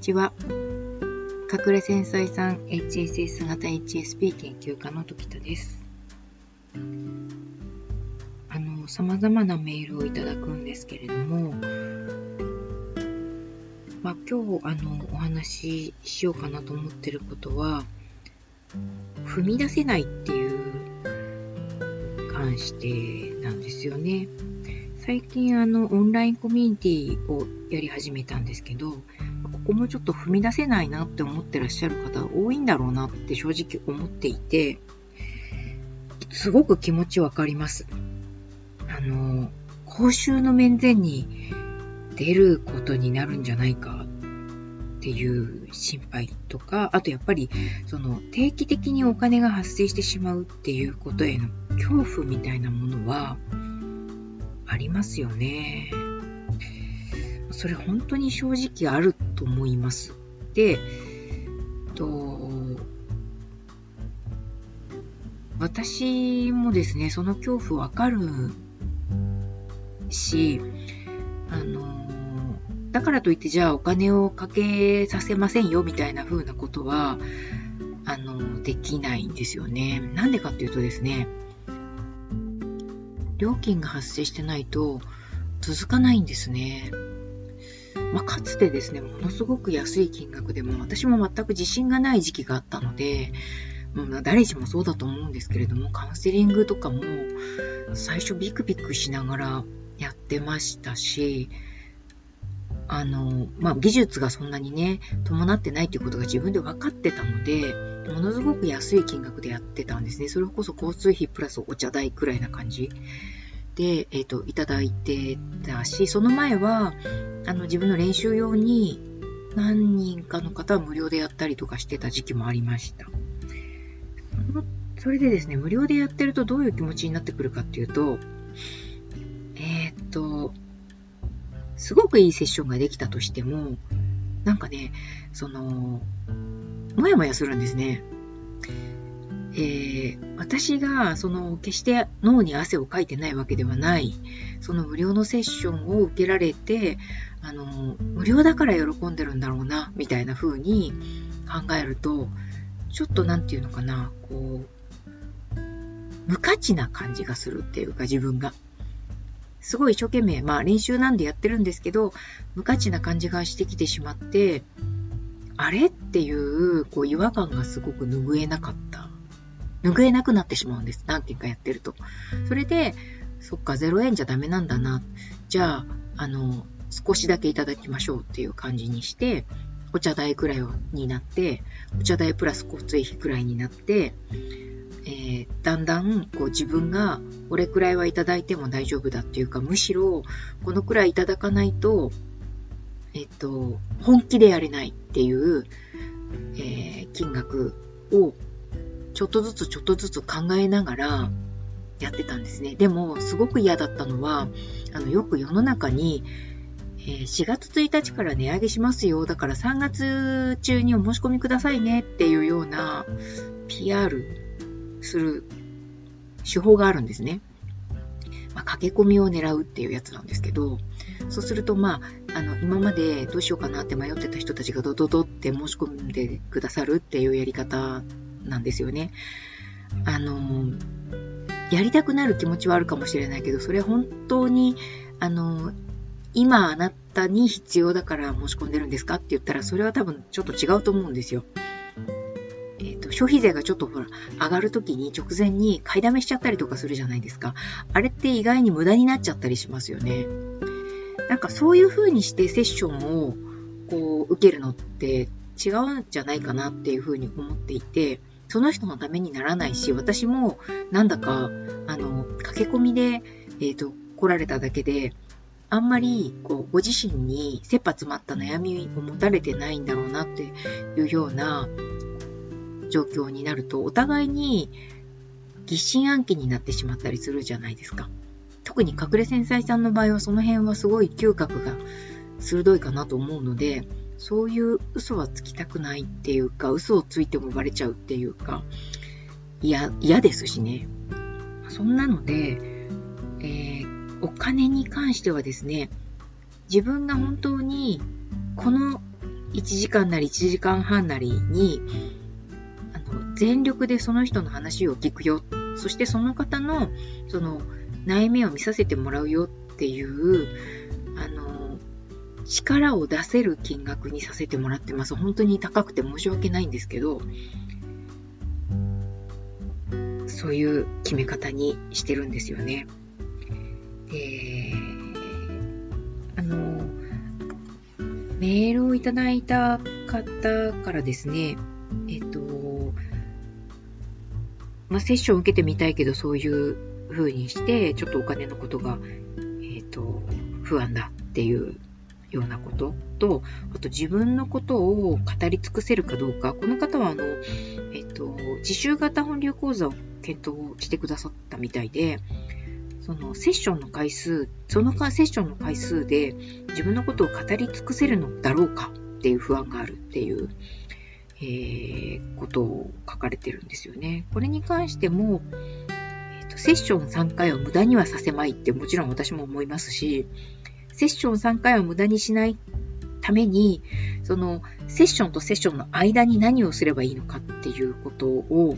ちは。隠れ繊細さん HSS 型 HSP 研究家の時田です。あの、様々なメールをいただくんですけれども、まあ、今日、あの、お話ししようかなと思ってることは、踏み出せないっていう関してなんですよね。最近あのオンラインコミュニティをやり始めたんですけど、ここもちょっと踏み出せないなって思ってらっしゃる方多いんだろうなって正直思っていて、すごく気持ちわかります。あの、公衆の面前に出ることになるんじゃないかっていう心配とか、あとやっぱりその定期的にお金が発生してしまうっていうことへの恐怖みたいなものは、ありますよね。それ本当に正直あると思います。で、と私もですね、その恐怖わかるし、あの、だからといってじゃあお金をかけさせませんよみたいな風なことは、あの、できないんですよね。なんでかっていうとですね、料金が発生してないと続かないんですね。まあ、かつてですね、ものすごく安い金額でも私も全く自信がない時期があったので、まあ、誰しもそうだと思うんですけれども、カウンセリングとかも最初ビクビクしながらやってましたし、あの、まあ、技術がそんなにね、伴ってないということが自分で分かってたので、ものすごく安い金額でやってたんですね。それこそ交通費プラスお茶代くらいな感じで、えっ、ー、と、いただいてたし、その前は、あの、自分の練習用に何人かの方は無料でやったりとかしてた時期もありました。それでですね、無料でやってるとどういう気持ちになってくるかっていうと、えっ、ー、と、すごくいいセッションができたとしても、なんかね、その、もやもやするんですね。えー、私が、その、決して脳に汗をかいてないわけではない、その無料のセッションを受けられて、あの、無料だから喜んでるんだろうな、みたいな風に考えると、ちょっとなんていうのかな、こう、無価値な感じがするっていうか、自分が。すごい一生懸命、まあ練習なんでやってるんですけど、無価値な感じがしてきてしまって、あれっていう、こう違和感がすごく拭えなかった。拭えなくなってしまうんです。何件かやってると。それで、そっか、0円じゃダメなんだな。じゃあ、あの、少しだけいただきましょうっていう感じにして、お茶代くらいになって、お茶代プラス交通費くらいになって、えー、だんだんこう自分がこれくらいはいただいても大丈夫だっていうか、むしろこのくらいいただかないと、えっと、本気でやれないっていう、えー、金額をちょっとずつちょっとずつ考えながらやってたんですね。でも、すごく嫌だったのは、あの、よく世の中に、えー、4月1日から値上げしますよ。だから3月中にお申し込みくださいねっていうような PR する手法があるんですね。まあ、駆け込みを狙うっていうやつなんですけど、そうすると、まあ、あの、今までどうしようかなって迷ってた人たちがドドドって申し込んでくださるっていうやり方なんですよね。あの、やりたくなる気持ちはあるかもしれないけど、それ本当に、あの、今あなたに必要だから申し込んでるんですかって言ったら、それは多分ちょっと違うと思うんですよ。えっ、ー、と、消費税がちょっとほら、上がるときに直前に買いだめしちゃったりとかするじゃないですか。あれって意外に無駄になっちゃったりしますよね。なんかそういう風にしてセッションをこう受けるのって違うんじゃないかなっていう風に思っていて、その人のためにならないし、私もなんだか、あの、駆け込みで、えっ、ー、と、来られただけで、あんまり、こう、ご自身に切羽詰まった悩みを持たれてないんだろうなっていうような、状況になると、お互いに疑心暗鬼になってしまったりするじゃないですか。特に隠れ繊細さんの場合はその辺はすごい嗅覚が鋭いかなと思うので、そういう嘘はつきたくないっていうか、嘘をついてもバレちゃうっていうか、嫌、嫌ですしね。そんなので、えー、お金に関してはですね、自分が本当にこの1時間なり1時間半なりに、あの、全力でその人の話を聞くよ。そしてその方の、その、悩みを見させてもらうよっていう、力を出せる金額にさせてもらってます。本当に高くて申し訳ないんですけど、そういう決め方にしてるんですよね。で、あの、メールをいただいた方からですね、えっと、まあ、セッションを受けてみたいけど、そういう風にして、ちょっとお金のことが、えっと、不安だっていうようなことと、あと自分のことを語り尽くせるかどうか、この方はあの、えっと、自習型本流講座を検討してくださったみたいで、そのセッションの回数、そのセッションの回数で自分のことを語り尽くせるのだろうかっていう不安があるっていう、えー、ことを書かれてるんですよね。これに関しても、えーと、セッション3回を無駄にはさせまいってもちろん私も思いますし、セッション3回を無駄にしないために、そのセッションとセッションの間に何をすればいいのかっていうことを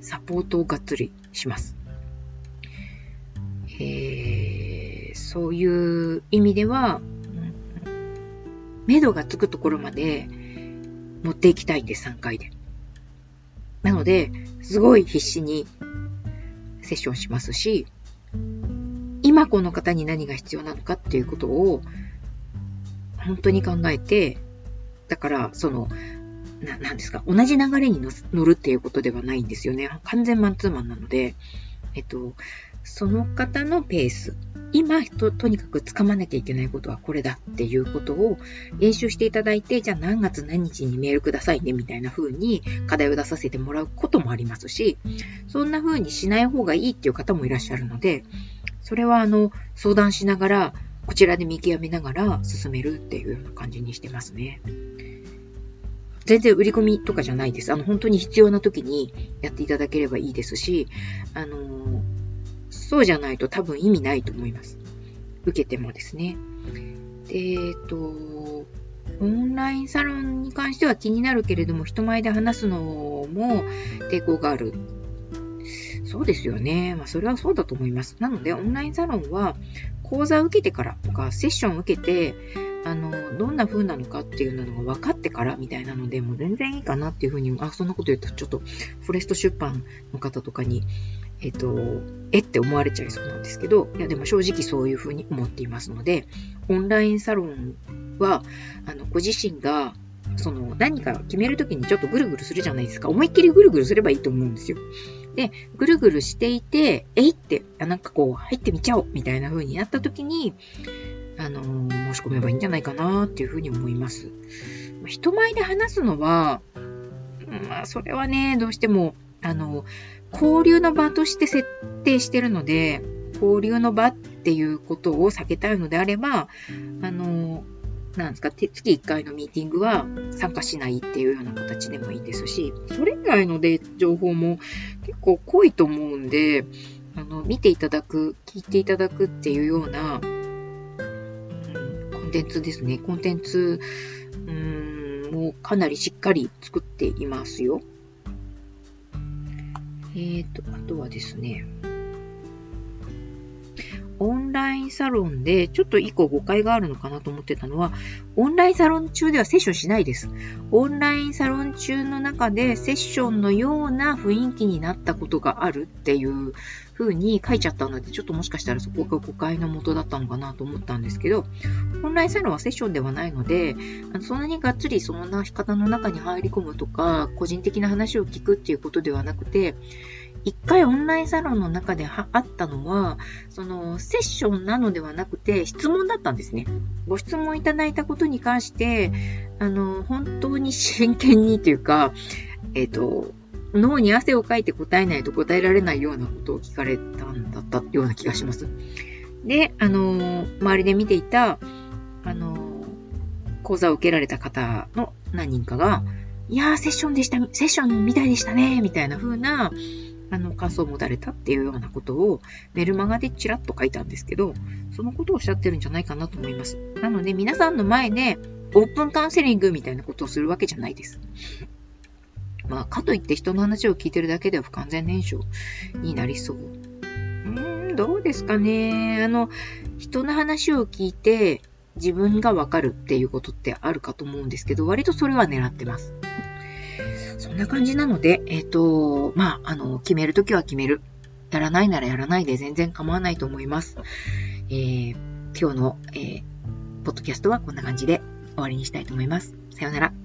サポートをがっつりします。えー、そういう意味では、目処がつくところまで持っていきたいんです、3回で。なので、すごい必死にセッションしますし、今この方に何が必要なのかっていうことを本当に考えて、だから、その、な、なんですか、同じ流れに乗るっていうことではないんですよね。完全マンツーマンなので、えっと、その方のペース。今と、とにかく掴まなきゃいけないことはこれだっていうことを練習していただいて、じゃあ何月何日にメールくださいねみたいな風に課題を出させてもらうこともありますし、そんな風にしない方がいいっていう方もいらっしゃるので、それはあの、相談しながら、こちらで見極めながら進めるっていうような感じにしてますね。全然売り込みとかじゃないです。あの、本当に必要な時にやっていただければいいですし、あの、そうじゃないと多分意味ないと思います。受けてもですね。で、えっと、オンラインサロンに関しては気になるけれども、人前で話すのも抵抗がある。そうですよね。まあ、それはそうだと思います。なので、オンラインサロンは講座を受けてからとか、セッションを受けて、あの、どんな風なのかっていうのが分かってからみたいなので、もう全然いいかなっていう風に、あ、そんなこと言うと、ちょっと、フォレスト出版の方とかに、えっ、と、えって思われちゃいそうなんですけど、いや、でも正直そういう風に思っていますので、オンラインサロンは、あの、ご自身が、その、何か決めるときにちょっとぐるぐるするじゃないですか。思いっきりぐるぐるすればいいと思うんですよ。で、ぐるぐるしていて、えいって、あなんかこう、入ってみちゃおうみたいな風になったときに、あのー、申し込めばいいんじゃないかなっていうふうに思います。人前で話すのは、まあ、それはね、どうしても、あの、交流の場として設定してるので、交流の場っていうことを避けたいのであれば、あの、なんですか、月1回のミーティングは参加しないっていうような形でもいいですし、それ以外ので情報も結構濃いと思うんで、あの、見ていただく、聞いていただくっていうような、コンテンツですね。コンテンツ、うん、もうかなりしっかり作っていますよ。えーと、あとはですね、サロンで、ちょっと一個誤解があるのかなと思ってたのは、オンラインサロン中ではセッションしないです。オンラインサロン中の中でセッションのような雰囲気になったことがあるっていう風に書いちゃったので、ちょっともしかしたらそこが誤解のもとだったのかなと思ったんですけど、オンラインサロンはセッションではないので、あのそんなにがっつりそんな方の中に入り込むとか、個人的な話を聞くっていうことではなくて、一回オンラインサロンの中であったのは、そのセッションなのではなくて質問だったんですね。ご質問いただいたことに関して、あの、本当に真剣にというか、えっ、ー、と、脳に汗をかいて答えないと答えられないようなことを聞かれたんだったような気がします。で、あの、周りで見ていた、あの、講座を受けられた方の何人かが、いやー、セッションでした、セッションみたいでしたね、みたいな風な、あの、感想を持たれたっていうようなことをメルマガでチラッと書いたんですけど、そのことをおっしゃってるんじゃないかなと思います。なので、皆さんの前で、オープンカウンセリングみたいなことをするわけじゃないです。まあ、かといって人の話を聞いてるだけでは不完全燃焼になりそう。うーん、どうですかね。あの、人の話を聞いて自分がわかるっていうことってあるかと思うんですけど、割とそれは狙ってます。そんな感じなので、えっ、ー、と、まあ、あの、決めるときは決める。やらないならやらないで全然構わないと思います。えー、今日の、えー、ポッドキャストはこんな感じで終わりにしたいと思います。さようなら。